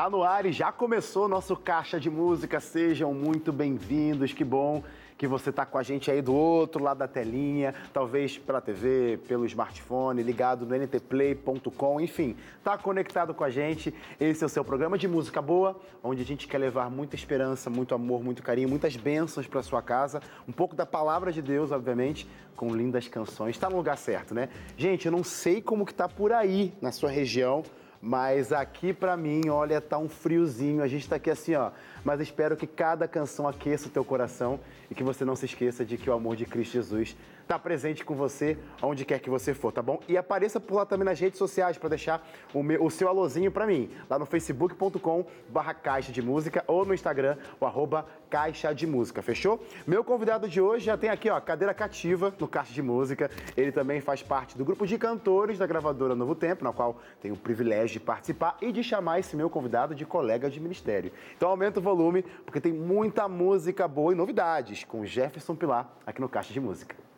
Tá no ar e já começou nosso caixa de música. Sejam muito bem-vindos. Que bom que você está com a gente aí do outro lado da telinha, talvez pela TV, pelo smartphone, ligado no ntplay.com, enfim, está conectado com a gente. Esse é o seu programa de música boa, onde a gente quer levar muita esperança, muito amor, muito carinho, muitas bênçãos para sua casa, um pouco da palavra de Deus, obviamente, com lindas canções. Está no lugar certo, né? Gente, eu não sei como que tá por aí na sua região, mas aqui para mim, olha, tá um friozinho. A gente está aqui assim, ó. Mas espero que cada canção aqueça o teu coração e que você não se esqueça de que o amor de Cristo Jesus está presente com você onde quer que você for, tá bom? E apareça por lá também nas redes sociais para deixar o, meu, o seu alôzinho para mim, lá no facebook.com barra caixa de música ou no Instagram, o arroba caixa de música, fechou? Meu convidado de hoje já tem aqui, ó, cadeira cativa no Caixa de Música. Ele também faz parte do grupo de cantores da gravadora Novo Tempo, na qual tenho o privilégio de participar e de chamar esse meu convidado de colega de ministério. Então aumenta o volume, porque tem muita música boa e novidades com Jefferson Pilar aqui no Caixa de Música.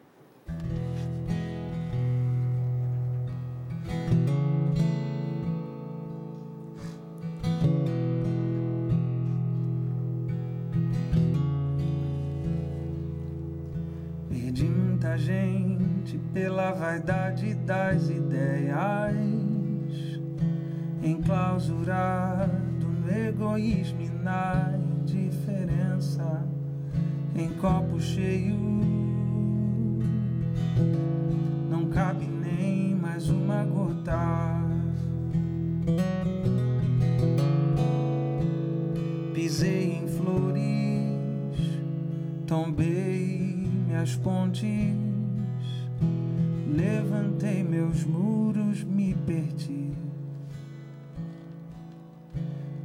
Perdi muita gente pela vaidade das ideias, enclausurado no egoísmo e na indiferença, em copo cheio não cabe nem mais uma gota. Pisei em flores, tombei minhas pontes, levantei meus muros, me perdi.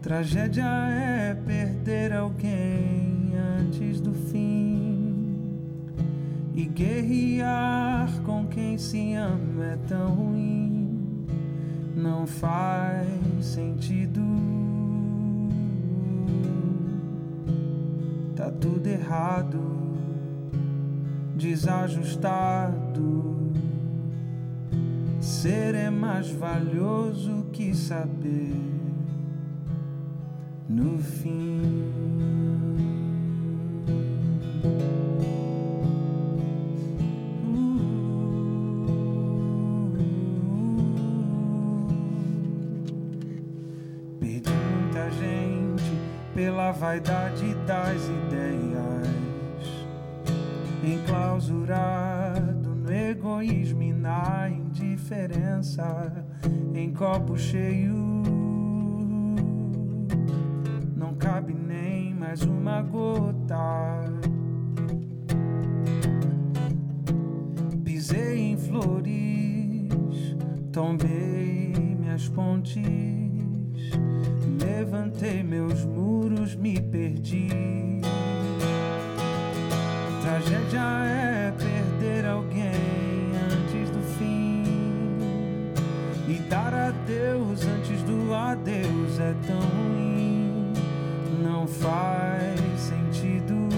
Tragédia é perder alguém antes do fim e guerrear com quem se ama é tão ruim, não faz sentido. Tá tudo errado, desajustado. Ser é mais valioso que saber no fim. Vaidade das ideias, enclausurado no egoísmo e na indiferença, em copo cheio. Não cabe nem mais uma gota. Pisei em flores, tombei minhas pontes Levantei meus muros, me perdi. Tragédia é perder alguém antes do fim. E dar adeus antes do adeus é tão ruim. Não faz sentido.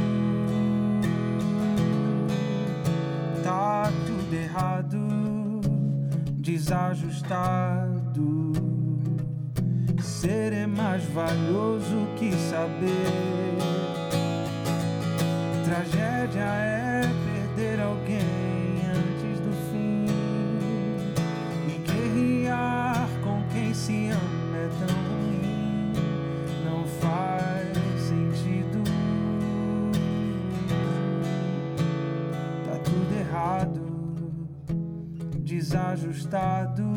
Tá tudo errado, desajustado Ser é mais valioso que saber. Tragédia é perder alguém antes do fim. E guerrear com quem se ama é tão ruim. Não faz sentido. Tá tudo errado, desajustado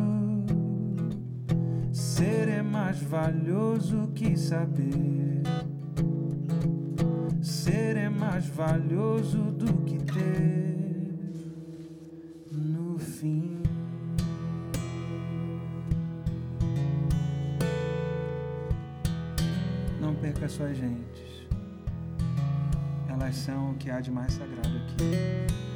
mais valioso que saber. Ser é mais valioso do que ter no fim. Não perca suas gentes. Elas são o que há de mais sagrado aqui.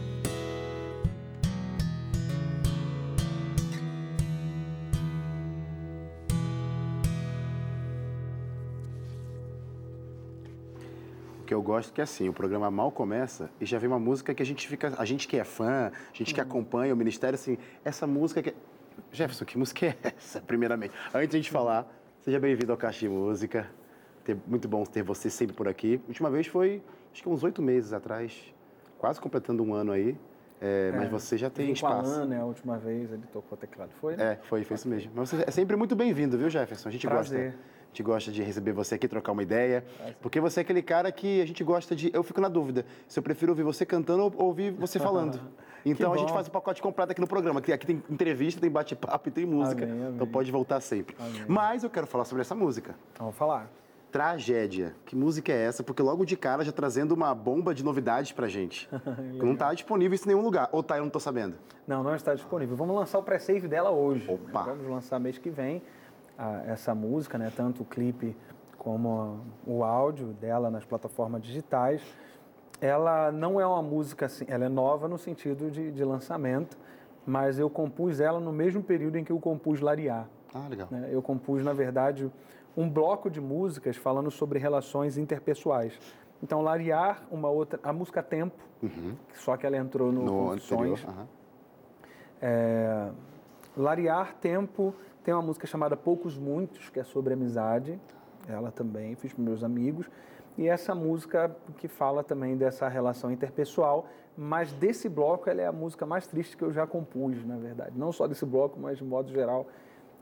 Eu gosto que é assim, o programa mal começa e já vem uma música que a gente fica, a gente que é fã, a gente que uhum. acompanha o ministério, assim, essa música que... Jefferson, que música é essa, primeiramente? Antes de a gente falar Seja bem-vindo ao Caixa de Música. Muito bom ter você sempre por aqui. A última vez foi, acho que uns oito meses atrás, quase completando um ano aí. É, mas é, você já tem espaço. Alan, né? A última vez ele tocou teclado. Foi, né? É, foi, foi isso mesmo. Mas você é sempre muito bem-vindo, viu, Jefferson? A gente Prazer. gosta. A gente gosta de receber você aqui, trocar uma ideia. Porque você é aquele cara que a gente gosta de. Eu fico na dúvida se eu prefiro ouvir você cantando ou ouvir você falando. Então a gente faz o pacote completo aqui no programa. Aqui tem entrevista, tem bate-papo e tem música. Amém, amém. Então pode voltar sempre. Amém. Mas eu quero falar sobre essa música. Vamos falar. Tragédia. Que música é essa? Porque logo de cara já trazendo uma bomba de novidades pra gente. não está disponível isso em nenhum lugar. Ou tá, eu não tô sabendo? Não, não está disponível. Vamos lançar o pré-save dela hoje. Opa. Vamos lançar mês que vem a, essa música, né? Tanto o clipe como o áudio dela nas plataformas digitais. Ela não é uma música assim, ela é nova no sentido de, de lançamento, mas eu compus ela no mesmo período em que eu compus Lariar. Ah, legal. Né? Eu compus, na verdade, um bloco de músicas falando sobre relações interpessoais. Então, Lariar, uma outra, a música Tempo, uhum. só que ela entrou no, no Confissões. Uhum. É, Lariar, Tempo, tem uma música chamada Poucos Muitos, que é sobre amizade. Ela também, fiz com meus amigos. E essa música que fala também dessa relação interpessoal, mas desse bloco ela é a música mais triste que eu já compus, na verdade. Não só desse bloco, mas de modo geral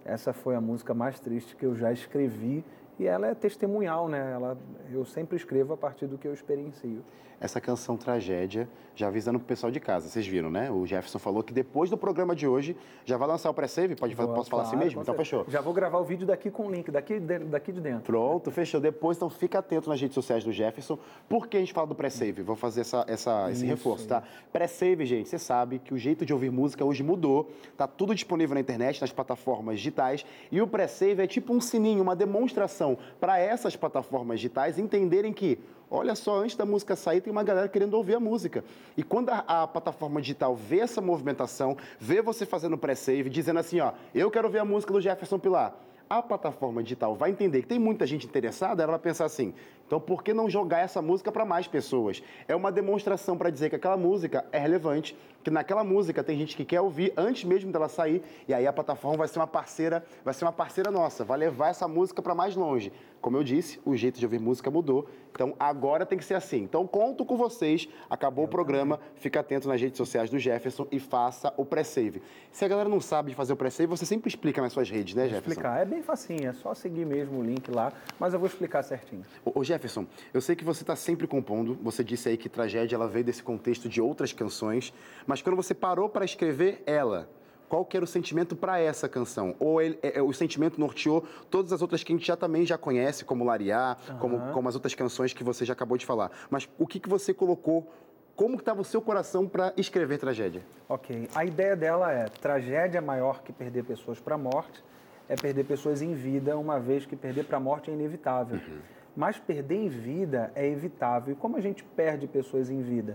essa foi a música mais triste que eu já escrevi e ela é testemunhal, né? Ela, eu sempre escrevo a partir do que eu experiencio. Essa canção Tragédia, já avisando pro pessoal de casa, vocês viram, né? O Jefferson falou que depois do programa de hoje já vai lançar o pré-save, pode Boa, posso falar assim mesmo? Então fechou. Já vou gravar o vídeo daqui com o link, daqui de, daqui de dentro. Pronto, fechou. Depois, então fica atento nas redes sociais do Jefferson, porque a gente fala do pré-save. Vou fazer essa, essa, esse Isso, reforço, tá? Pré-save, gente, você sabe que o jeito de ouvir música hoje mudou. Tá tudo disponível na internet, nas plataformas digitais. E o pré-save é tipo um sininho, uma demonstração para essas plataformas digitais entenderem que Olha só, antes da música sair, tem uma galera querendo ouvir a música. E quando a, a plataforma digital vê essa movimentação, vê você fazendo pré-save, dizendo assim, ó, eu quero ouvir a música do Jefferson Pilar a plataforma digital vai entender que tem muita gente interessada, ela vai pensar assim: então por que não jogar essa música para mais pessoas? É uma demonstração para dizer que aquela música é relevante, que naquela música tem gente que quer ouvir antes mesmo dela sair, e aí a plataforma vai ser uma parceira, vai ser uma parceira nossa, vai levar essa música para mais longe. Como eu disse, o jeito de ouvir música mudou. Então agora tem que ser assim. Então conto com vocês. Acabou o programa. Fica atento nas redes sociais do Jefferson e faça o pré-save. Se a galera não sabe fazer o pré-save, você sempre explica nas suas redes, né, Jefferson? Explicar. É bem facinho, é só seguir mesmo o link lá, mas eu vou explicar certinho. Ô, Jefferson, eu sei que você está sempre compondo. Você disse aí que Tragédia ela veio desse contexto de outras canções, mas quando você parou para escrever ela, qual que era o sentimento para essa canção? Ou ele, é, é, o sentimento norteou todas as outras que a gente já também já conhece, como Lariá, uhum. como, como as outras canções que você já acabou de falar. Mas o que, que você colocou como estava o seu coração para escrever tragédia? Ok. A ideia dela é: tragédia maior que perder pessoas para a morte é perder pessoas em vida, uma vez que perder para a morte é inevitável. Uhum. Mas perder em vida é evitável. E como a gente perde pessoas em vida?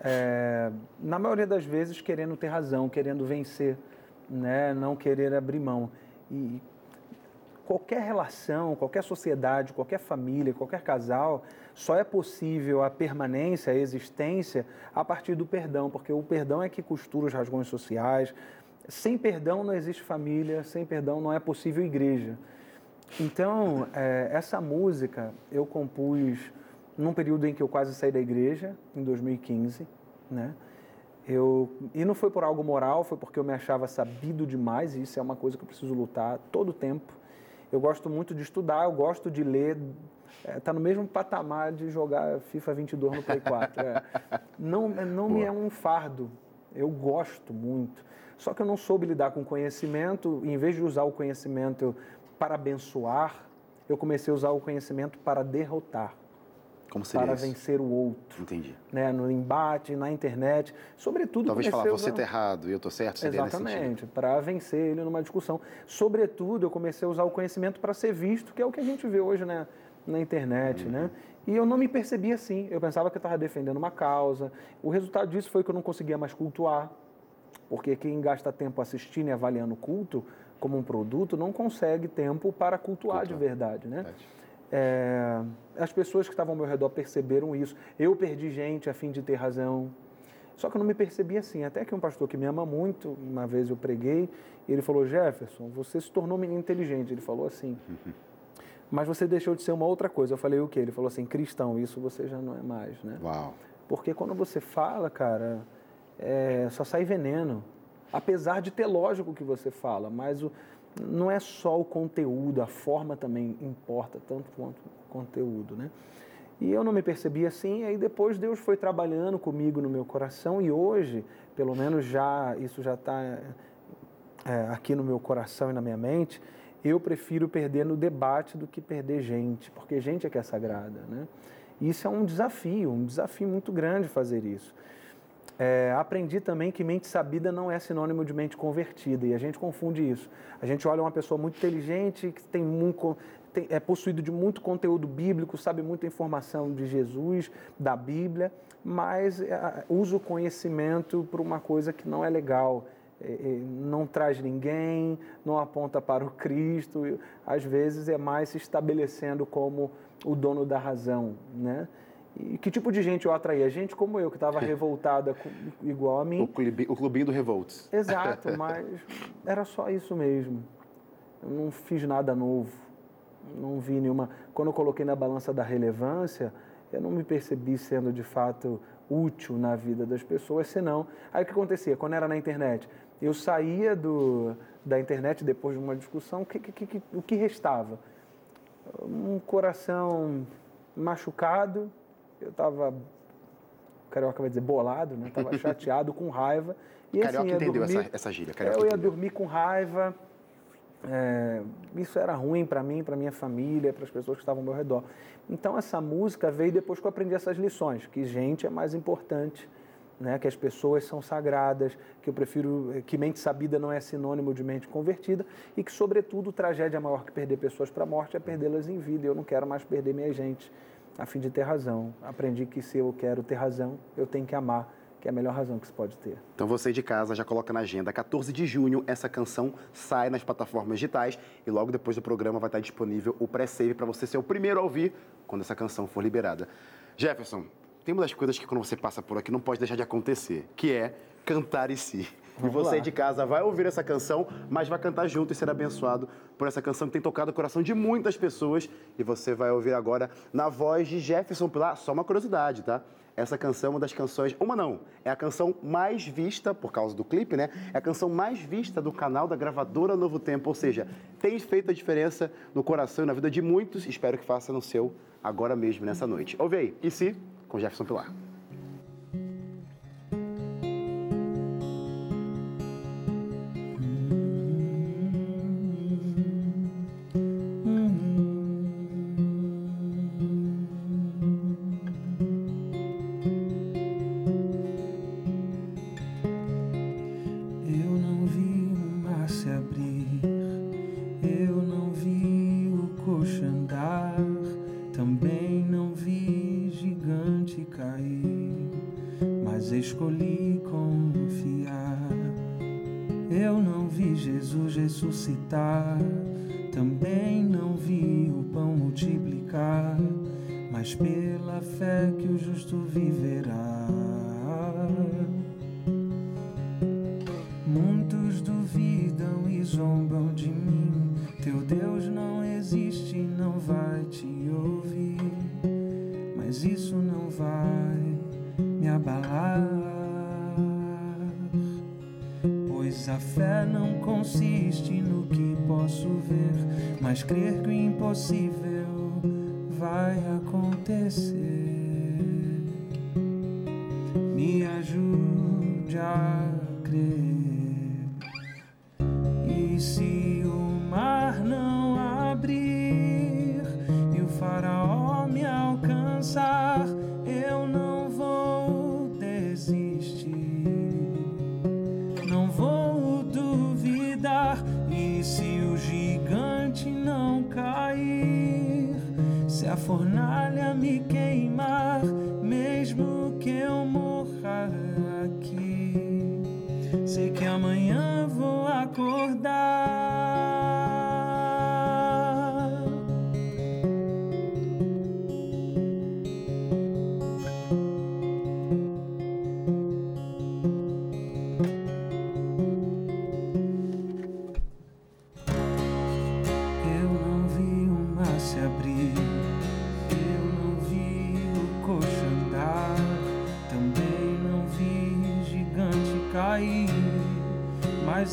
é, na maioria das vezes querendo ter razão, querendo vencer, né? não querer abrir mão. E qualquer relação, qualquer sociedade, qualquer família, qualquer casal, só é possível a permanência, a existência a partir do perdão, porque o perdão é que costura os rasgões sociais. Sem perdão não existe família, sem perdão não é possível igreja. Então, é, essa música eu compus num período em que eu quase saí da igreja, em 2015, né? Eu, e não foi por algo moral, foi porque eu me achava sabido demais, e isso é uma coisa que eu preciso lutar todo o tempo. Eu gosto muito de estudar, eu gosto de ler, está é, no mesmo patamar de jogar FIFA 22 no Play 4. É. Não, não me é um fardo, eu gosto muito. Só que eu não soube lidar com conhecimento, em vez de usar o conhecimento para abençoar, eu comecei a usar o conhecimento para derrotar. Como seria para isso? vencer o outro. Entendi. Né? No embate, na internet, sobretudo... Talvez falar, você está errado e eu estou certo, seria Exatamente, para vencer ele numa discussão. Sobretudo, eu comecei a usar o conhecimento para ser visto, que é o que a gente vê hoje né? na internet, uhum. né? E eu não me percebia assim. Eu pensava que eu estava defendendo uma causa. O resultado disso foi que eu não conseguia mais cultuar, porque quem gasta tempo assistindo e avaliando o culto como um produto não consegue tempo para cultuar, cultuar. de verdade, né? Verdade. É, as pessoas que estavam ao meu redor perceberam isso. Eu perdi gente a fim de ter razão. Só que eu não me percebi assim. Até que um pastor que me ama muito, uma vez eu preguei, e ele falou: Jefferson, você se tornou um menino inteligente. Ele falou assim. Mas você deixou de ser uma outra coisa. Eu falei o quê? Ele falou assim: cristão, isso você já não é mais, né? Uau. Porque quando você fala, cara, é, só sai veneno. Apesar de ter lógico o que você fala, mas o, não é só o conteúdo, a forma também importa tanto quanto o conteúdo, né? E eu não me percebi assim, aí depois Deus foi trabalhando comigo no meu coração e hoje, pelo menos já isso já está é, aqui no meu coração e na minha mente, eu prefiro perder no debate do que perder gente, porque gente é que é sagrada, né? Isso é um desafio, um desafio muito grande fazer isso. É, aprendi também que mente sabida não é sinônimo de mente convertida e a gente confunde isso. A gente olha uma pessoa muito inteligente, que tem muito, tem, é possuído de muito conteúdo bíblico, sabe muita informação de Jesus, da Bíblia, mas é, usa o conhecimento para uma coisa que não é legal. É, é, não traz ninguém, não aponta para o Cristo, às vezes é mais se estabelecendo como o dono da razão, né? E que tipo de gente eu atraía? Gente como eu, que estava revoltada igual a mim. O, clube, o clubinho do Revolts. Exato, mas era só isso mesmo. Eu não fiz nada novo. Não vi nenhuma. Quando eu coloquei na balança da relevância, eu não me percebi sendo de fato útil na vida das pessoas, senão. Aí o que acontecia? Quando era na internet, eu saía do, da internet depois de uma discussão, que, que, que, o que restava? Um coração machucado, eu estava, carioca vai dizer, bolado, né? Estava chateado, com raiva. E, carioca assim, entendeu dormir, essa, essa gíria. Carioca eu ia entendeu. dormir com raiva. É, isso era ruim para mim, para minha família, para as pessoas que estavam ao meu redor. Então essa música veio depois que eu aprendi essas lições, que gente é mais importante, né? que as pessoas são sagradas, que eu prefiro que mente sabida não é sinônimo de mente convertida e que sobretudo tragédia maior que perder pessoas para a morte é perdê-las em vida. Eu não quero mais perder minha gente a fim de ter razão. Aprendi que se eu quero ter razão, eu tenho que amar, que é a melhor razão que se pode ter. Então você de casa já coloca na agenda. 14 de junho, essa canção sai nas plataformas digitais e logo depois do programa vai estar disponível o pré-save para você ser o primeiro a ouvir quando essa canção for liberada. Jefferson, tem uma das coisas que quando você passa por aqui não pode deixar de acontecer, que é cantar em si. Vamos e você lá. de casa vai ouvir essa canção, mas vai cantar junto e ser abençoado por essa canção que tem tocado o coração de muitas pessoas. E você vai ouvir agora na voz de Jefferson Pilar. Só uma curiosidade, tá? Essa canção é uma das canções, uma não, é a canção mais vista, por causa do clipe, né? É a canção mais vista do canal da gravadora Novo Tempo. Ou seja, tem feito a diferença no coração e na vida de muitos. Espero que faça no seu agora mesmo, nessa noite. Ouve aí, e se? Com Jefferson Pilar. see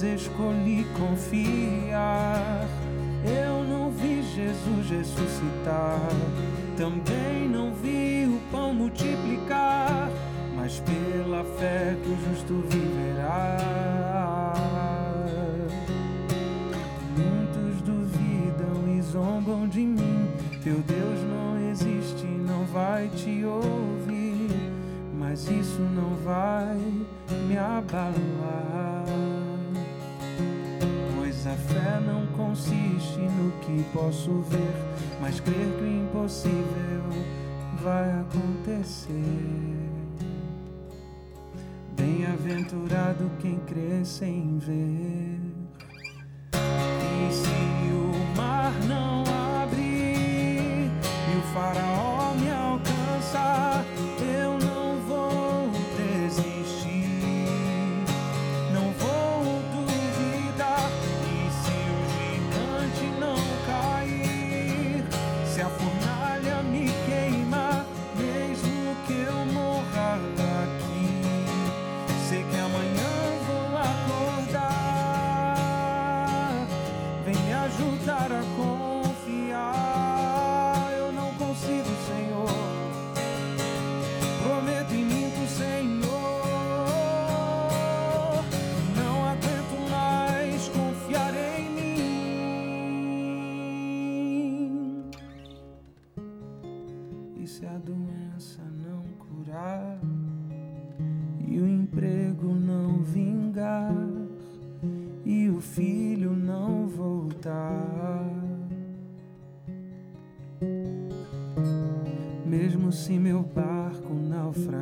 escolhi confiar. Eu não vi Jesus ressuscitar, também não vi o pão multiplicar, mas pela fé que o justo viverá. Muitos duvidam e zombam de mim. Teu Deus não existe, não vai te ouvir, mas isso não vai me abalar. Fé não consiste no que posso ver, mas crer que o impossível vai acontecer. Bem-aventurado quem crê sem ver. E se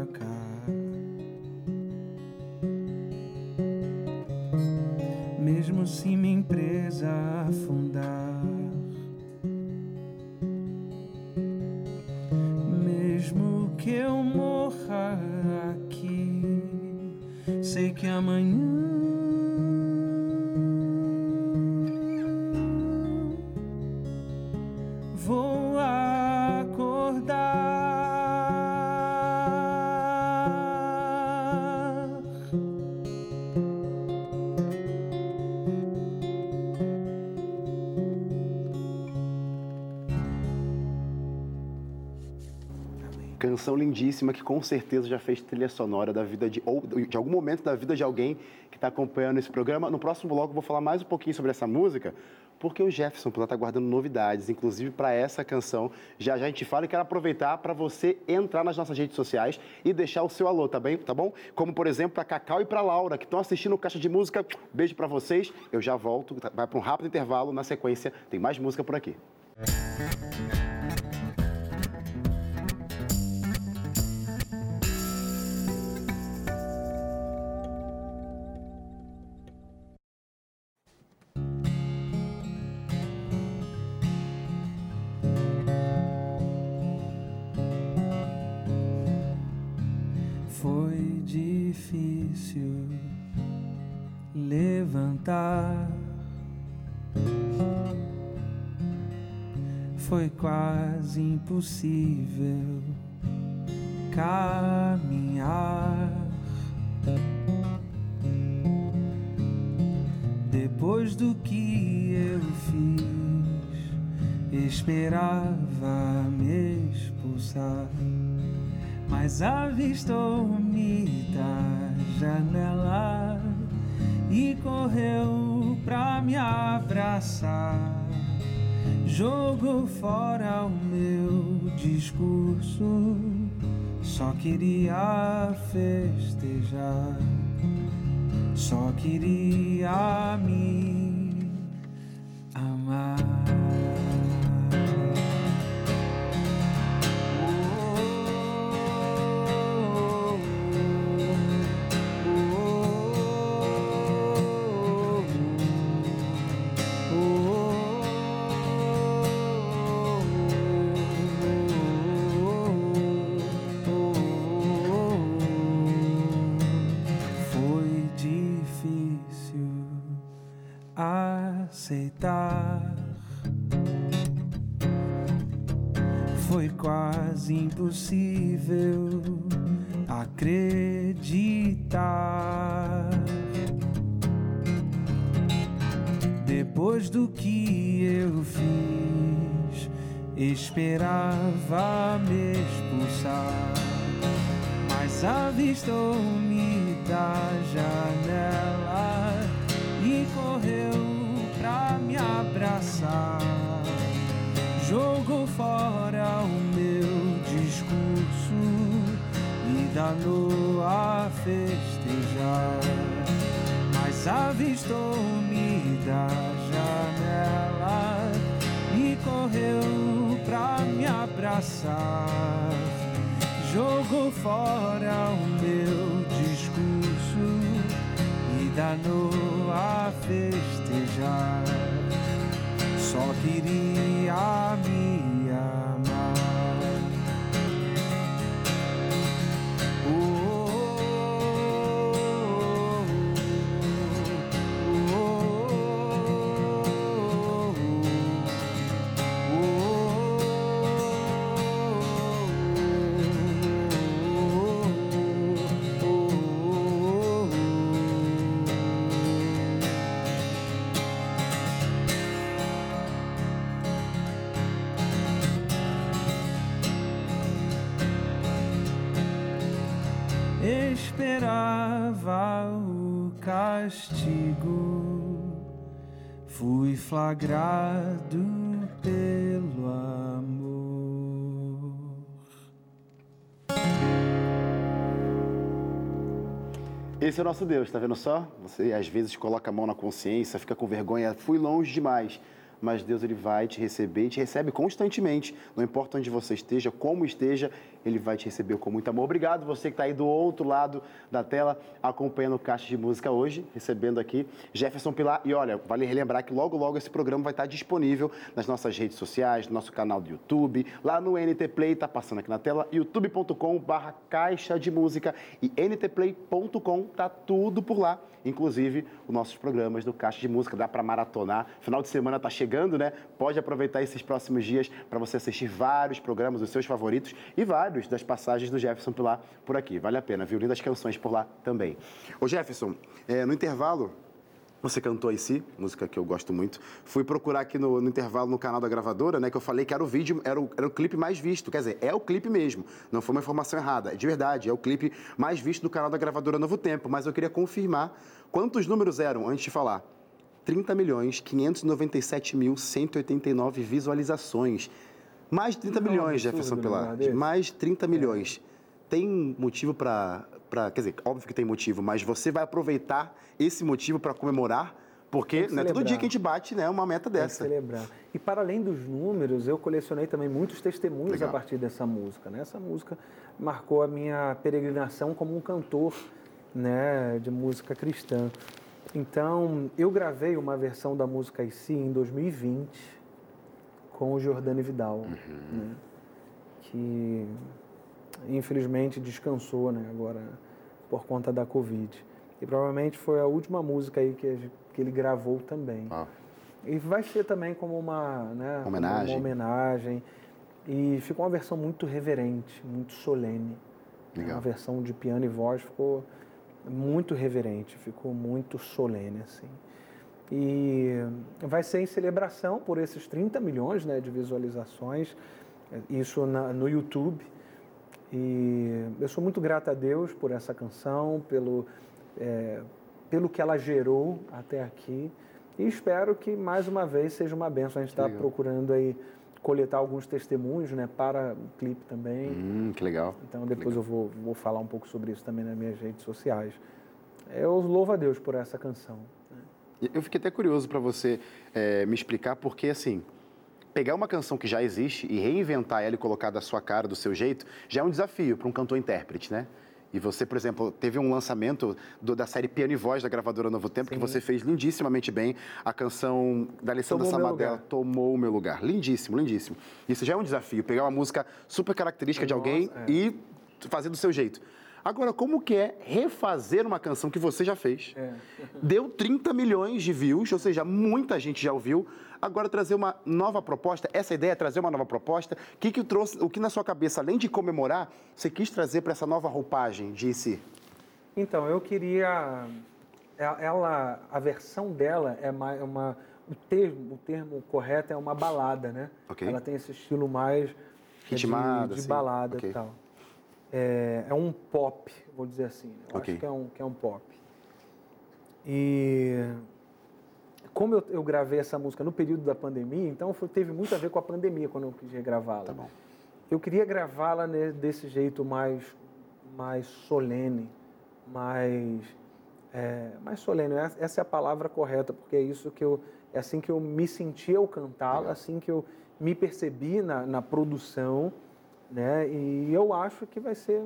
naufragar, mesmo se minha empresa afundar, mesmo que eu morra aqui, sei que amanhã Canção lindíssima que com certeza já fez trilha sonora da vida de ou de algum momento da vida de alguém que está acompanhando esse programa. No próximo bloco vou falar mais um pouquinho sobre essa música, porque o Jefferson está guardando novidades, inclusive para essa canção. Já já a gente fala e quero aproveitar para você entrar nas nossas redes sociais e deixar o seu alô, tá bem? Tá bom? Como por exemplo para Cacau e para Laura que estão assistindo o Caixa de Música. Beijo para vocês. Eu já volto, vai para um rápido intervalo. Na sequência tem mais música por aqui. Quase impossível caminhar. Depois do que eu fiz, esperava me expulsar mas avistou-me da janela e correu pra me abraçar. Jogou fora o meu discurso, só queria festejar, só queria me quase impossível acreditar. Depois do que eu fiz, esperava me expulsar, mas avistou-me da janela e correu pra me abraçar. Jogou fora o e danou a festejar mas avistou-me da janela e correu pra me abraçar. Jogou fora o meu discurso e danou a festejar. Só queria me flagrado pelo amor. Esse é o nosso Deus, tá vendo só? Você às vezes coloca a mão na consciência, fica com vergonha, fui longe demais. Mas Deus ele vai te receber e te recebe constantemente. Não importa onde você esteja, como esteja, ele vai te receber com muito amor. Obrigado você que está aí do outro lado da tela, acompanhando o Caixa de Música hoje, recebendo aqui Jefferson Pilar. E olha, vale relembrar que logo, logo esse programa vai estar disponível nas nossas redes sociais, no nosso canal do YouTube, lá no NT Play, tá passando aqui na tela, youtube.com barra Caixa de Música e ntplay.com, tá tudo por lá, inclusive os nossos programas do Caixa de Música, dá para maratonar. Final de semana tá chegando, né? Pode aproveitar esses próximos dias para você assistir vários programas, os seus favoritos e vários das passagens do Jefferson Pilar por aqui. Vale a pena, viu? Lindas canções por lá também. Ô Jefferson, é, no intervalo, você cantou aí si, música que eu gosto muito. Fui procurar aqui no, no, intervalo no canal da gravadora, né? Que eu falei que era o vídeo, era o, era o clipe mais visto. Quer dizer, é o clipe mesmo. Não foi uma informação errada. É de verdade, é o clipe mais visto do canal da gravadora Novo Tempo. Mas eu queria confirmar quantos números eram antes de falar. 30 milhões 597 mil 189 visualizações. Mais de 30 Não, milhões, absurdo, Jefferson né, Pilar. desse? Mais de 30 milhões. Tem motivo para. Quer dizer, óbvio que tem motivo, mas você vai aproveitar esse motivo para comemorar, porque Tem que não é todo dia que a gente bate né, uma meta dessa. celebrar. E para além dos números, eu colecionei também muitos testemunhos Legal. a partir dessa música. Né? Essa música marcou a minha peregrinação como um cantor né, de música cristã. Então, eu gravei uma versão da música IC em 2020 com o Jordane Vidal, né, que infelizmente descansou né, agora por conta da Covid. E provavelmente foi a última música aí que, que ele gravou também. Ó, E vai ser também como uma, né, Homenagem. uma homenagem. E ficou uma versão muito reverente, muito solene. Legal. Uma versão de piano e voz ficou muito reverente, ficou muito solene, assim. E vai ser em celebração por esses 30 milhões né, de visualizações, isso na- no YouTube. E eu sou muito grata a Deus por essa canção, pelo, é, pelo que ela gerou até aqui. E espero que mais uma vez seja uma benção. A gente está legal. procurando aí coletar alguns testemunhos né, para o clipe também. hum, que legal. Então depois eu vou, vou falar um pouco sobre isso também nas minhas redes sociais. Eu louvo a Deus por essa canção. Eu fiquei até curioso para você eh, me explicar, porque assim, pegar uma canção que já existe e reinventar ela e colocar da sua cara, do seu jeito, já é um desafio para um cantor-intérprete, né? E você, por exemplo, teve um lançamento do- da série Piano e Voz da gravadora Novo Tempo, que Sim. você fez lindissimamente bem. A canção da Alessandra Tomou Samadella. Tomou o Meu Lugar. Lindíssimo, lindíssimo. Isso já é um desafio, pegar uma música super característica de Nossa, alguém é. e fazer do seu jeito. Agora, como que é refazer uma canção que você já fez? É. Deu 30 milhões de views, ou seja, muita gente já ouviu. Agora trazer uma nova proposta, essa ideia é trazer uma nova proposta. O que, que trouxe, o que na sua cabeça, além de comemorar, você quis trazer para essa nova roupagem de si? Então, eu queria. é- Ela, a versão dela é ma- uma, o termo, o termo correto é uma balada, né? Ok. Ela tem esse estilo mais que é de- Ritmada, de, assim. balada Ok. e tal. É, é um pop, vou dizer assim. Eu Ok. acho que é, um, que é um pop. E como eu, eu gravei essa música no período da pandemia, então foi- teve muito a ver com a pandemia quando eu quis regravá-la. Tá bom. Eu queria gravá-la ne- desse jeito mais, mais solene, mais, é, mais solene. Essa essa é a palavra correta, porque é isso que eu, é assim que eu me senti ao cantá-la, assim que eu me percebi na, na produção, né? E eu acho que vai ser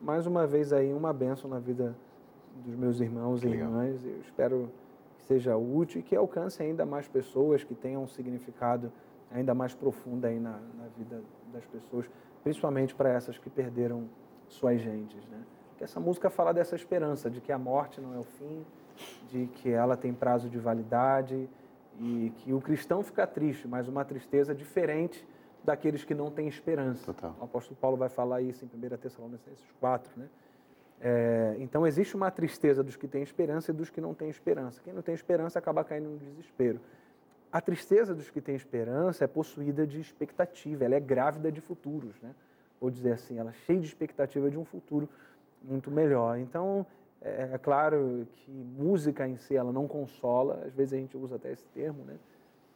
mais uma vez aí uma benção na vida dos meus irmãos Que e legal. irmãs. Eu espero que seja útil e que alcance ainda mais pessoas, que tenham um significado ainda mais profundo aí na, na vida das pessoas, principalmente para essas que perderam suas gentes, né? Que essa música fala dessa esperança de que a morte não é o fim, de que ela tem prazo de validade e que o cristão fica triste, mas uma tristeza diferente daqueles que não têm esperança. Total. O apóstolo Paulo vai falar isso em 1 Tessalonicenses 4, né? É, então existe uma tristeza dos que têm esperança e dos que não têm esperança. Quem não tem esperança acaba caindo no desespero. A tristeza dos que têm esperança é possuída de expectativa, ela é grávida de futuros, né? Vou dizer assim, ela é cheia de expectativa de um futuro muito melhor. Então, é, é claro que música em si ela não consola, às vezes a gente usa até esse termo, né?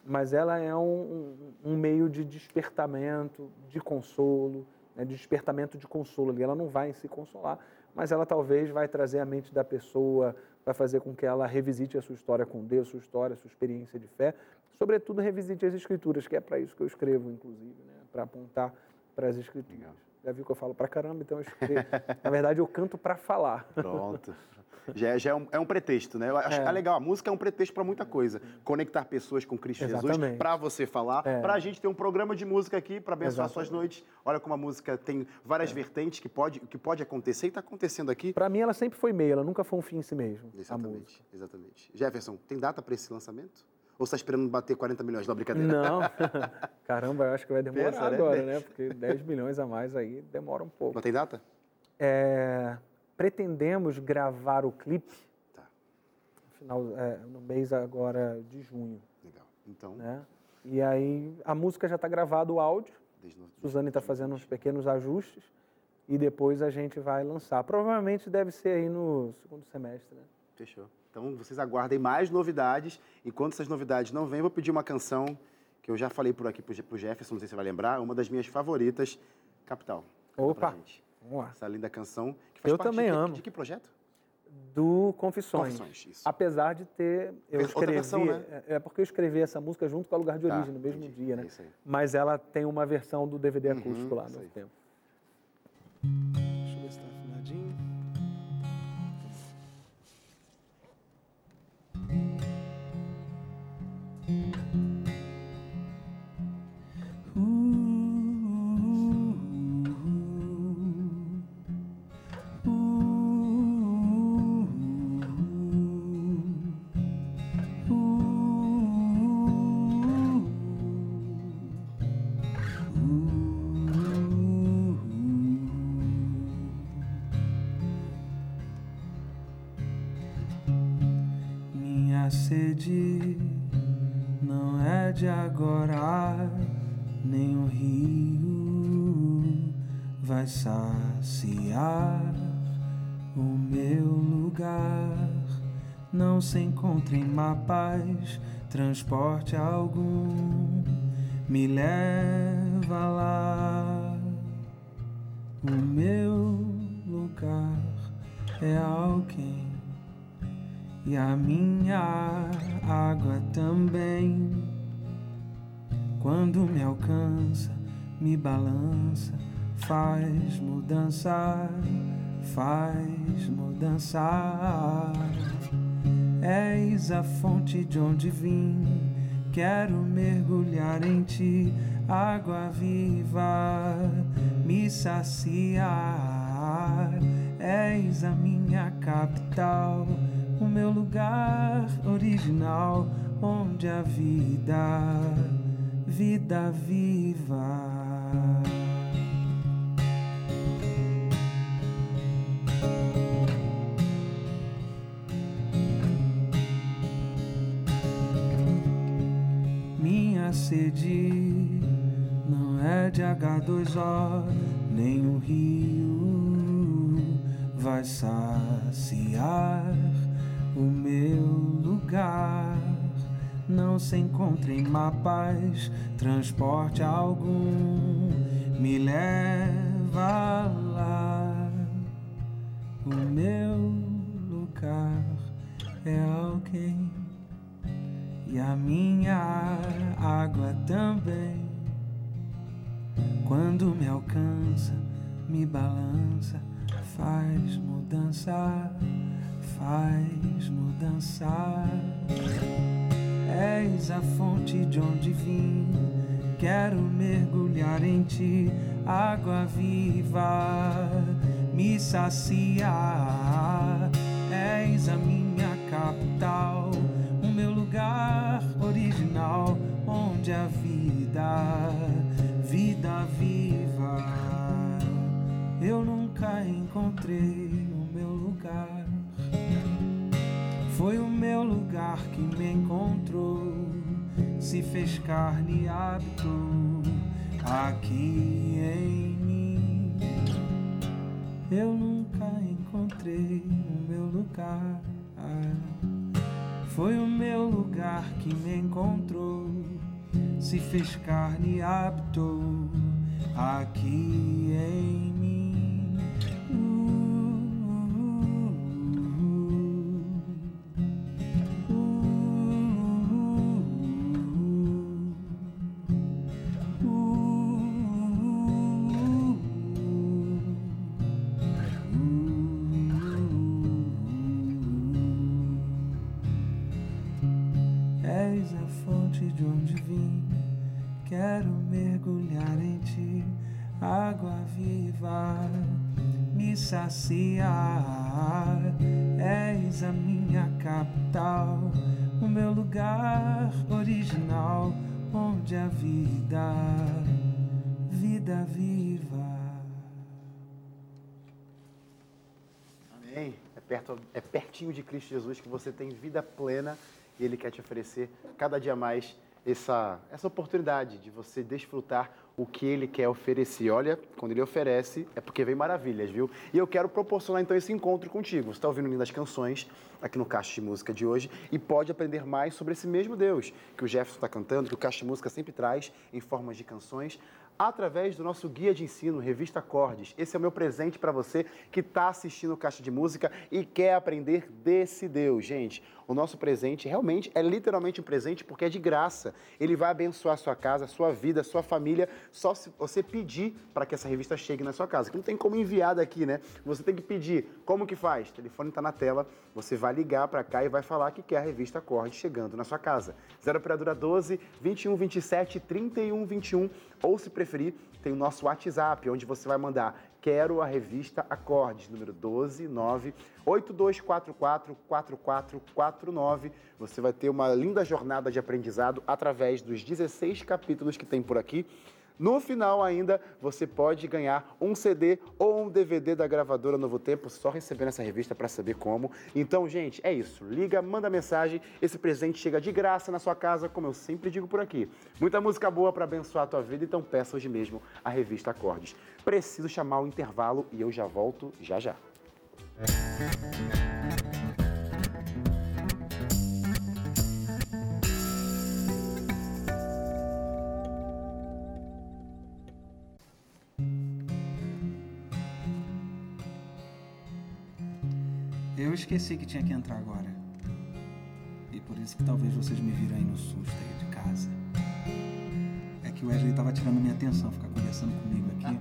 Mas ela é um, um- um meio de despertamento, de consolo, né? de despertamento de consolo. Ela não vai em se consolar, mas ela talvez vai trazer à mente da pessoa, vai fazer com que ela revisite a sua história com Deus, sua história, sua experiência de fé. Sobretudo, revisite as Escrituras, que é para isso que eu escrevo, inclusive, né? para apontar para as Escrituras. Legal. Já viu que eu falo para caramba, então eu escrevo. Na verdade, eu canto para falar. Pronto. Já, é- já é, um, é um pretexto, né? Eu acho É. que é legal. A música é um pretexto para muita coisa. Conectar pessoas com Cristo Jesus, Exatamente. para você falar, É. para a gente ter um programa de música aqui para abençoar suas Exatamente. É. noites. Olha como a música tem várias vertentes que pode, que pode acontecer e está acontecendo aqui. Para mim, ela sempre foi meio, ela nunca foi um fim em si mesmo. Exatamente, exatamente. Jefferson, tem data para esse lançamento? Ou você está esperando bater 40 milhões? Não, brincadeira. Não, caramba, eu acho que vai demorar Pensa, né? agora, né? Porque 10 milhões a mais aí demora um pouco. Não tem data? É, pretendemos gravar o clipe Tá, no, final, é, no mês agora de junho, legal. Então, né? E aí a música já está gravada, o áudio. desde Suzane está fazendo uns pequenos ajustes e depois a gente vai lançar. Provavelmente deve ser aí no segundo semestre, né? Fechou. Então vocês aguardem mais novidades. Enquanto essas novidades não vêm, eu vou pedir uma canção que eu já falei por aqui pro Je- pro Jefferson, não sei se você vai lembrar, uma das minhas favoritas, Capital. Canta Opa. Vamos lá. Essa linda canção. Que faz Eu parte também de amo. De que projeto? Do Confissões. Confissões, isso. Apesar de ter. Eu Outra escrevi. versão, né? é, é porque eu escrevi essa música junto com a Lugar de Tá, Origem, no mesmo entendi. dia, né? É isso aí. Mas ela tem uma versão do DVD acústico lá isso no tempo. Não é de agora, nem o rio vai saciar o meu lugar. Não se encontra em mapas, transporte algum me leva lá. O meu lugar é alguém e a minha água também. Quando me alcança, me balança, faz mudança, faz mudança. És a fonte de onde vim, quero mergulhar em ti, água viva, me saciar. És a minha capital, o meu lugar original, onde a vida, vida viva. minha sede não é de H2O, nem o rio vai saciar o meu lugar. Não se encontra em mapas, transporte algum me leva lá. O meu lugar é alguém e a minha água também. Quando me alcança, me balança, faz mudança, faz mudança. És a fonte de onde vim, quero mergulhar em ti, água viva, me saciar. És a minha capital, o meu lugar original, onde a vida, vida viva. Eu nunca encontrei lugar que me encontrou, se fez carne e habitou aqui em mim. Eu nunca encontrei o meu lugar. Foi o meu lugar que me encontrou, se fez carne e habitou aqui em mim. Saciar. És a minha capital, o meu lugar original, onde a vida, vida viva. Amém. É, perto, é pertinho de Cristo Jesus que você tem vida plena e Ele quer te oferecer cada dia mais essa, essa oportunidade de você desfrutar o que Ele quer oferecer. Olha, quando Ele oferece, é porque vem maravilhas, viu? E eu quero proporcionar então esse encontro contigo. Você está ouvindo lindas canções aqui no Caixa de Música de hoje e pode aprender mais sobre esse mesmo Deus que o Jefferson está cantando, que o Caixa de Música sempre traz em formas de canções através do nosso guia de ensino, Revista Acordes. Esse é o meu presente para você que está assistindo o Caixa de Música e quer aprender desse Deus. Gente, o nosso presente realmente é literalmente um presente porque é de graça. Ele vai abençoar a sua casa, a sua vida, a sua família, só se você pedir para que essa revista chegue na sua casa. Não tem como enviar daqui, né? Você tem que pedir. Como que faz? O telefone está na tela, você vai ligar para cá e vai falar que quer a revista Acordes chegando na sua casa. 0 operadora 12 21 27 31 21 ou se preferir, tem o nosso WhatsApp, onde você vai mandar quero a revista Acordes, número 12 9 8244 4449. Você vai ter uma linda jornada de aprendizado através dos 16 capítulos que tem por aqui. No final ainda, você pode ganhar um CD ou um DVD da gravadora Novo Tempo, só recebendo essa revista para saber como. Então, gente, é isso. Liga, manda mensagem. Esse presente chega de graça na sua casa, como eu sempre digo por aqui. Muita música boa para abençoar a tua vida, então peça hoje mesmo a revista Acordes. Preciso chamar o intervalo e eu já volto já já. Esqueci que tinha que entrar agora. E por isso que talvez vocês me viram aí no susto aí de casa. É que o Wesley tava tirando minha atenção, ficar conversando comigo aqui.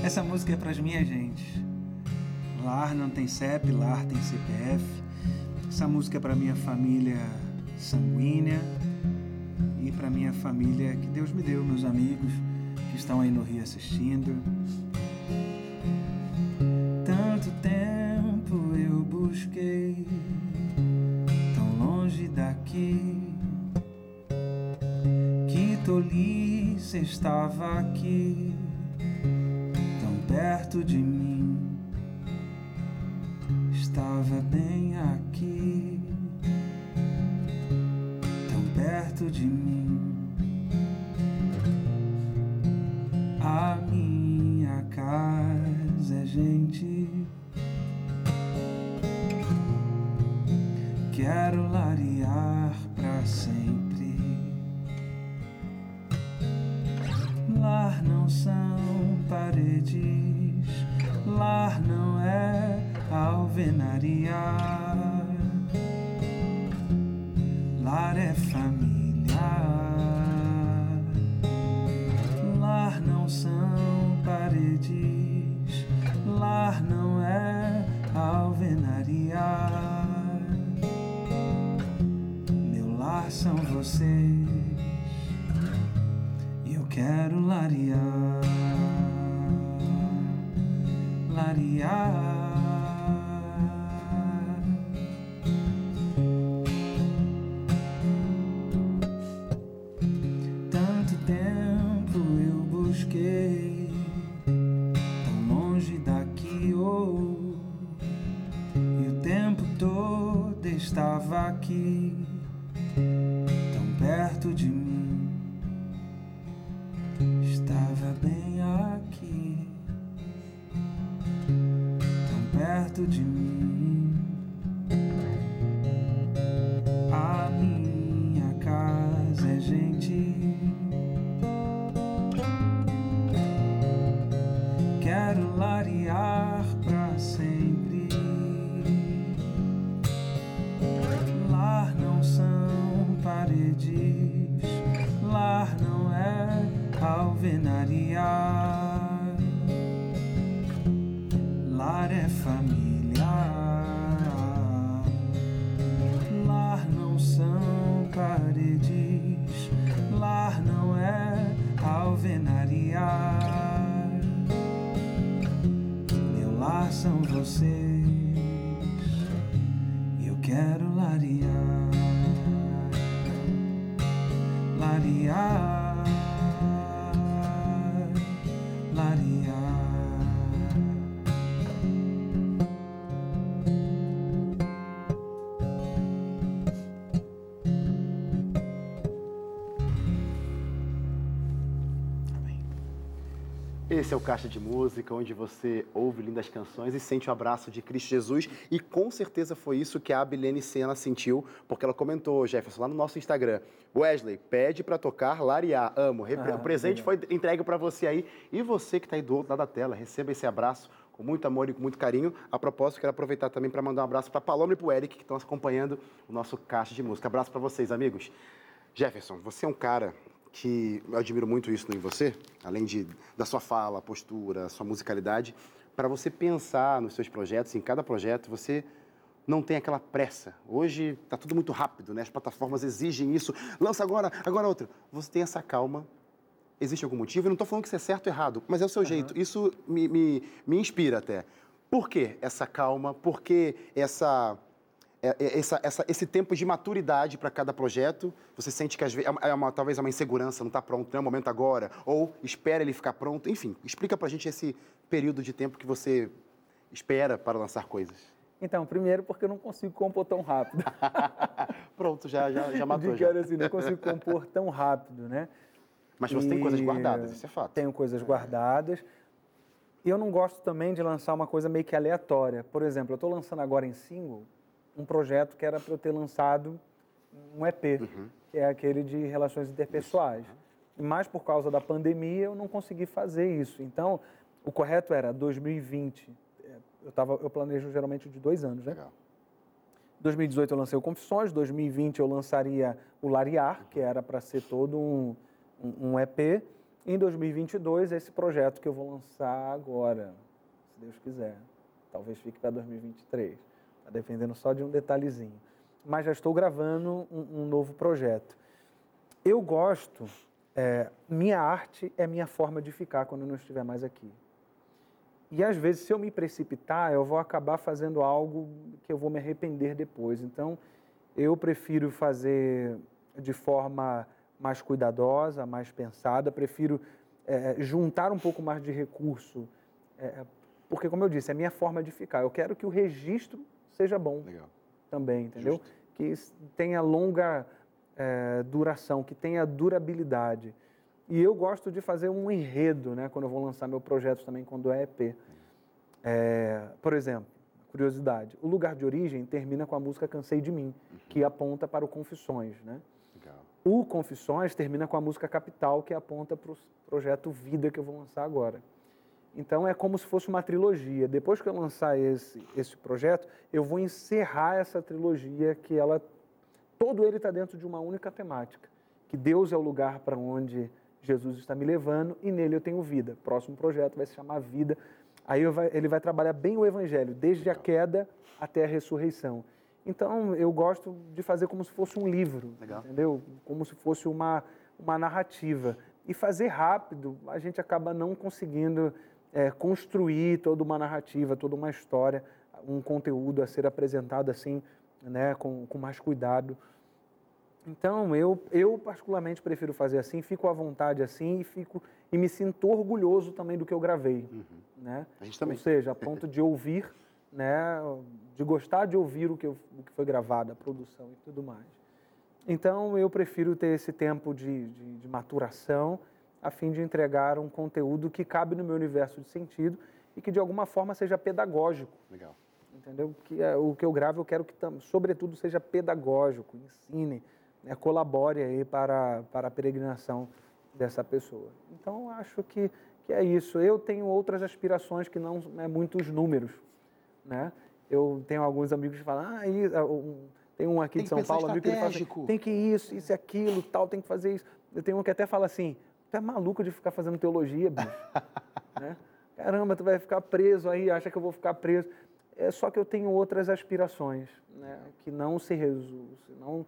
Essa música é pras minhas gente. Lar não tem CEP, lar tem CPF. Essa música é pra minha família sanguínea e pra minha família que Deus me deu, meus amigos que estão aí no Rio assistindo. você estava aqui, tão perto de mim. Estava bem aqui, tão perto de mim. A minha casa é gente. Paredes, lar não é alvenaria. Quero larear pra sempre. Lar não são paredes, lar não é alvenaria. Lar é família. São Esse é o Caixa de Música, onde você ouve lindas canções e sente o abraço de Cristo Jesus. E com certeza foi isso que a Abilene Sena sentiu, porque ela comentou, Jefferson, lá no nosso Instagram. Wesley, pede para tocar Lariá. Amo. Ah, o presente foi entregue para você aí. E você que está aí do outro lado da tela, receba esse abraço com muito amor e com muito carinho. A propósito, quero aproveitar também para mandar um abraço para Paloma e para o Eric, que estão acompanhando o nosso Caixa de Música. Abraço para vocês, amigos. Jefferson, você é um cara que eu admiro muito isso em você, além de, da sua fala, postura, sua musicalidade, para você pensar nos seus projetos, em cada projeto, você não tem aquela pressa. Hoje está tudo muito rápido, né? As plataformas exigem isso. Lança agora, agora outra. Você tem essa calma. Existe algum motivo? Eu não estou falando que isso é certo ou errado, mas é o seu jeito. Isso me, me, me inspira até. Por que essa calma? Por que essa essa- essa- esse tempo de maturidade para cada projeto, você sente que às vezes é uma, talvez é uma insegurança, não está pronto, não é o momento agora, ou espera ele ficar pronto, enfim, explica para a gente esse período de tempo que você espera para lançar coisas. Então, primeiro porque eu não consigo compor tão rápido. Pronto, já, já, já matou. De Já. assim, não consigo compor tão rápido, né? Mas você tem coisas E guardadas, isso é fato. Tenho coisas guardadas. E eu não gosto também de lançar uma coisa meio que aleatória. Por exemplo, eu estou lançando agora em single um projeto que era para eu ter lançado um EP, Uhum. que é aquele de relações interpessoais. Mas por causa da pandemia eu não consegui fazer isso. Então, o correto era 2020. É, Eu, tava, eu planejo geralmente de dois anos, né? Legal. 2018 eu lancei o Confissões, 2020 eu lançaria o Lariar, que era para ser todo um, um, um EP. Em 2022, esse projeto que eu vou lançar agora, se Deus quiser. Talvez fique para 2023. Está dependendo só de um detalhezinho. Mas já estou gravando um, um novo projeto. Eu gosto, é, minha arte é minha forma de ficar quando eu não estiver mais aqui. E às vezes, se eu me precipitar, eu vou acabar fazendo algo que eu vou me arrepender depois. Então, eu prefiro fazer de forma mais cuidadosa, mais pensada, prefiro eh, juntar um pouco mais de recurso, eh, porque, como eu disse, é a minha forma de ficar. Eu quero que o registro seja bom Legal. também, entendeu? Justo. Que tenha longa eh, duração, que tenha durabilidade. E eu gosto de fazer um enredo, né? Quando eu vou lançar meu projeto também, quando é EP. Eh, por exemplo, curiosidade. O lugar de origem termina com a música Cansei de Mim, que aponta para o Confissões, né? Legal. O Confissões termina com a música Capital, que aponta para o projeto Vida que eu vou lançar agora. Então é como se fosse uma trilogia. Depois que eu lançar esse, esse projeto, eu vou encerrar essa trilogia que ela todo ele está dentro de uma única temática, que Deus é o lugar para onde Jesus está me levando e nele eu tenho vida. Próximo projeto vai se chamar Vida. Aí vai, ele vai trabalhar bem o evangelho, desde a queda até a ressurreição. Então eu gosto de fazer como se fosse um livro, Legal. entendeu? Como se fosse uma uma narrativa e fazer rápido, a gente acaba não conseguindo é, construir toda uma narrativa, toda uma história, um conteúdo a ser apresentado assim, né, com, com mais cuidado. Então, eu, eu particularmente prefiro fazer assim, fico à vontade assim e, fico, e me sinto orgulhoso também do que eu gravei. Né? A gente também. Ou seja, a ponto de ouvir, né, de gostar de ouvir o que, eu, o que foi gravado, a produção e tudo mais. Então, eu prefiro ter esse tempo de, de, de maturação a fim de entregar um conteúdo que cabe no meu universo de sentido e que de alguma forma seja pedagógico. Legal. Entendeu? Que é, o que eu gravo eu quero que, sobretudo, seja pedagógico, ensine, né, colabore aí para, para a peregrinação dessa pessoa. Então, acho que, que é isso. Eu tenho outras aspirações que não é muitos números, né? Eu tenho alguns amigos que falam, ah, e, ah, um- tem um aqui Tem de São Paulo, amigo que ele fala assim, tem que isso, isso e aquilo, tal, tem que fazer isso. Eu tenho um que até fala assim, tu é maluco de ficar fazendo teologia, bicho? né? Caramba, tu vai ficar preso aí, acha que eu vou ficar preso. É só que eu tenho outras aspirações, né? que não se não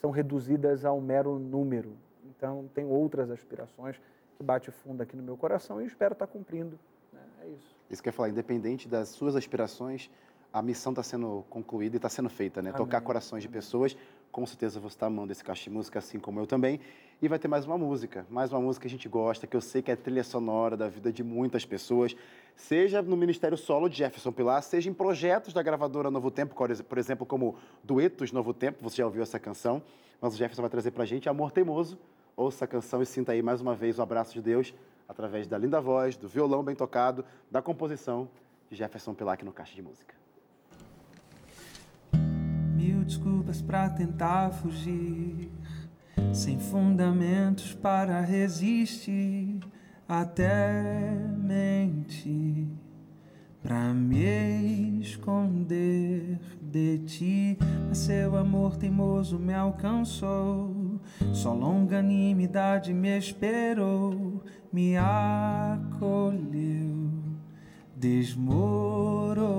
são reduzidas ao mero número. Então, tenho outras aspirações que bate fundo aqui no meu coração e espero estar cumprindo. né? É isso. Isso quer falar, independente das suas aspirações, a missão está sendo concluída e está sendo feita, né? Tocar Amém. corações de pessoas. Com certeza você está amando esse caixa de música, assim como eu também. E vai ter mais uma música, mais uma música que a gente gosta, que eu sei que é trilha sonora da vida de muitas pessoas, seja no Ministério Solo de Jefferson Pilar, seja em projetos da gravadora Novo Tempo, por ex- por exemplo, como Duetos Novo Tempo, você já ouviu essa canção, mas o Jefferson vai trazer pra gente Amor Teimoso. Ouça a canção e sinta aí mais uma vez o abraço de Deus através da linda voz, do violão bem tocado, da composição de Jefferson Pilar aqui no Caixa de Música. Desculpas pra tentar fugir, sem fundamentos para resistir, até mentir, pra me esconder de ti. Mas seu amor teimoso me alcançou, sua longanimidade me esperou, me acolheu. Desmoronou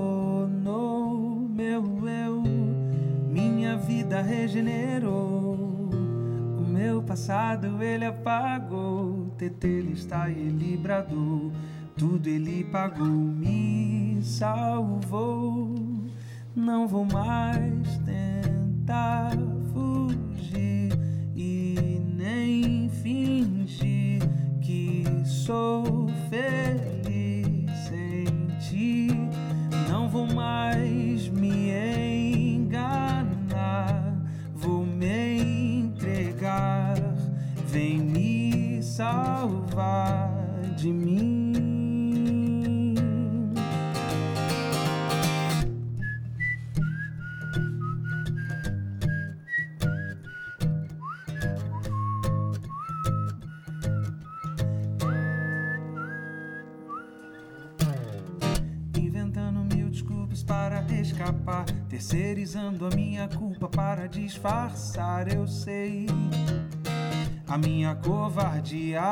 meu eu, vida regenerou. O meu passado ele apagou, Tetele está ele bradou, tudo ele pagou, me salvou. Não vou mais tentar fugir e nem fingir que sou feliz sem ti. Não vou mais salvar de mim. Inventando mil desculpas para escapar, terceirizando a minha culpa para disfarçar. Eu sei a minha covardia,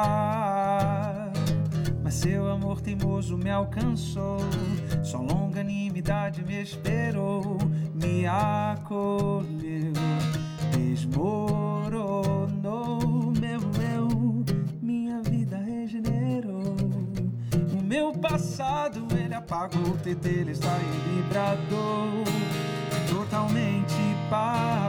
mas seu amor teimoso me alcançou, sua longanimidade me esperou, me acolheu, desmoronou meu eu, minha vida regenerou. O meu passado ele apagou, está ele bradou, totalmente pagou.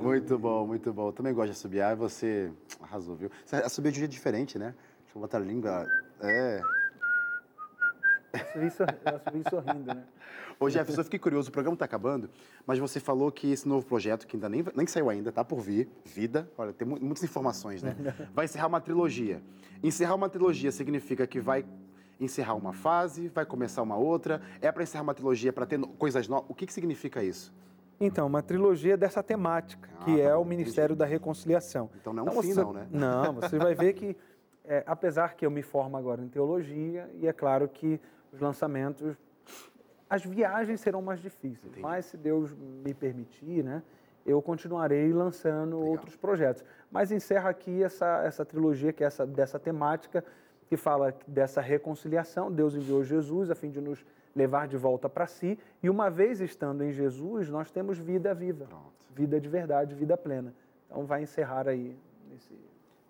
Muito bom, muito bom. Eu também gosto de assobiar e você arrasou, viu? Você assobiou de um jeito diferente, né? Deixa eu botar a língua. É. Eu assobio sorrindo, né? Ô, Jefferson, eu fiquei curioso, o programa está acabando, mas você falou que esse novo projeto, que ainda nem, nem saiu ainda, tá por vir, Vida, olha, tem mu- muitas informações, né? Vai encerrar uma trilogia. Encerrar uma trilogia significa que vai encerrar uma fase, vai começar uma outra, é para encerrar uma trilogia para ter coisas novas. O que, que significa isso? Então, uma trilogia dessa temática, Ah, que tá é o Ministério da Reconciliação. Então não é um fim, você- não, né? Não, você vai ver que, é, apesar que eu me formo agora em teologia, e é claro que os lançamentos, as viagens serão mais difíceis, mas se Deus me permitir, né, eu continuarei lançando outros projetos. Mas encerra aqui essa, essa trilogia, que é essa, dessa temática, que fala dessa reconciliação. Deus enviou Jesus a fim de nos levar de volta para si, e uma vez estando em Jesus, nós temos vida viva, vida de verdade, vida plena. Então vai encerrar aí nesse,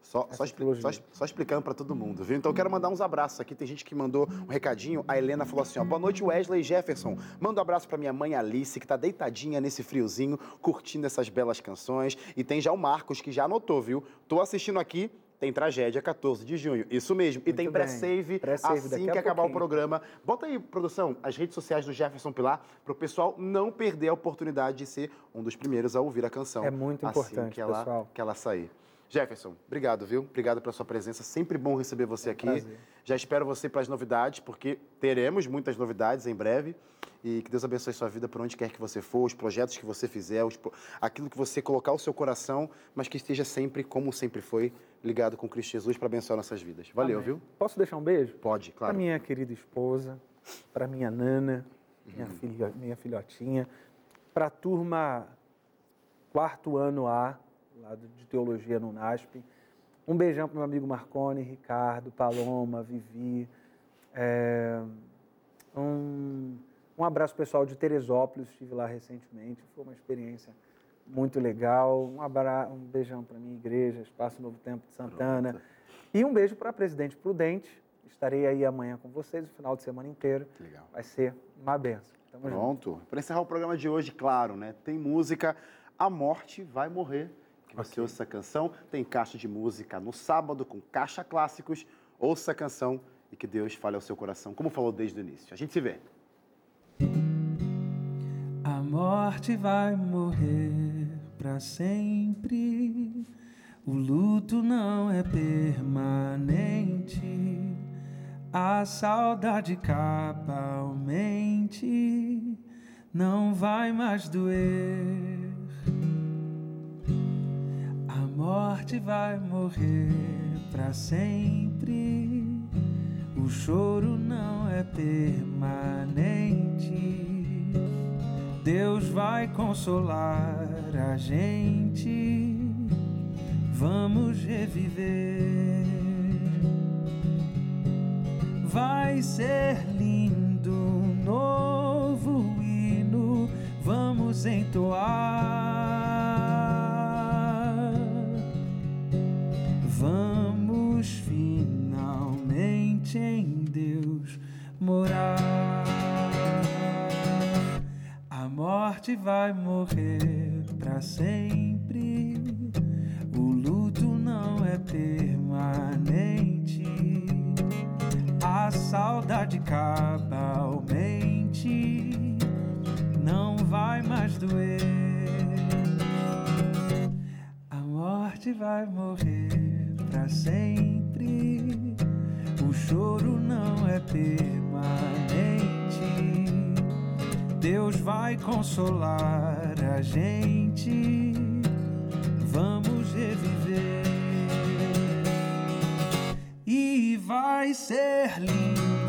Só, só, expli- só só explicando para todo mundo, viu? Então eu quero mandar uns abraços aqui. Tem gente que mandou um recadinho. A Helena falou assim: ó, boa noite, Wesley Jefferson. Manda um abraço para minha mãe Alice, que tá deitadinha nesse friozinho, curtindo essas belas canções. E tem já o Marcos, que já anotou, viu? Tô assistindo aqui. Tem tragédia 14 de junho. Isso mesmo. E Muito tem bem. pré-save Pré-save assim que acabar o programa. Bota aí, produção, as redes sociais do Jefferson Pilar, pro pessoal não perder a oportunidade de ser um dos primeiros a ouvir a canção. É muito assim importante, que ela, pessoal. que ela sair. Jefferson, obrigado, viu? Obrigado pela sua presença. Sempre bom receber você aqui. É prazer. Já espero você para as novidades, porque teremos muitas novidades em breve. E que Deus abençoe sua vida por onde quer que você for, os projetos que você fizer, os aquilo que você colocar o seu coração, mas que esteja sempre, como sempre foi, ligado com Cristo Jesus para abençoar nossas vidas. Valeu, Amém. viu? Posso deixar um beijo? Pode, Para claro. minha querida esposa, para minha nana, minha, Uhum. filha, minha filhotinha, para a turma quarto ano A, lá do- de teologia no NASP. Um beijão para meu amigo Marcone, Ricardo, Paloma, Vivi. É, um, um abraço pessoal de Teresópolis, estive lá recentemente, foi uma experiência muito legal. Um, abra, um beijão para minha igreja, Espaço Novo Tempo de Santana. E um beijo para a Presidente Prudente. Estarei aí amanhã com vocês o final de semana inteiro. Legal. Vai ser uma benção. Tamo. Pronto. Para encerrar o programa de hoje, claro, né? Tem música A Morte Vai Morrer. Você ouça essa canção. Tem caixa de música no sábado com caixa clássicos. Ouça a canção e que Deus fale ao seu coração, como falou desde o início. A gente se vê. A morte vai morrer para sempre. O luto não é permanente. A saudade cabalmente não vai mais doer. Morte vai morrer para sempre. O choro não é permanente. Deus vai consolar a gente. Vamos reviver. Vai ser lindo um novo hino. Vamos entoar. Vamos finalmente em Deus morar. A morte vai morrer para sempre. O luto não é permanente. A saudade cabalmente não vai mais doer. A morte vai morrer para sempre. O choro não é permanente. Deus vai consolar a gente. Vamos reviver. E vai ser lindo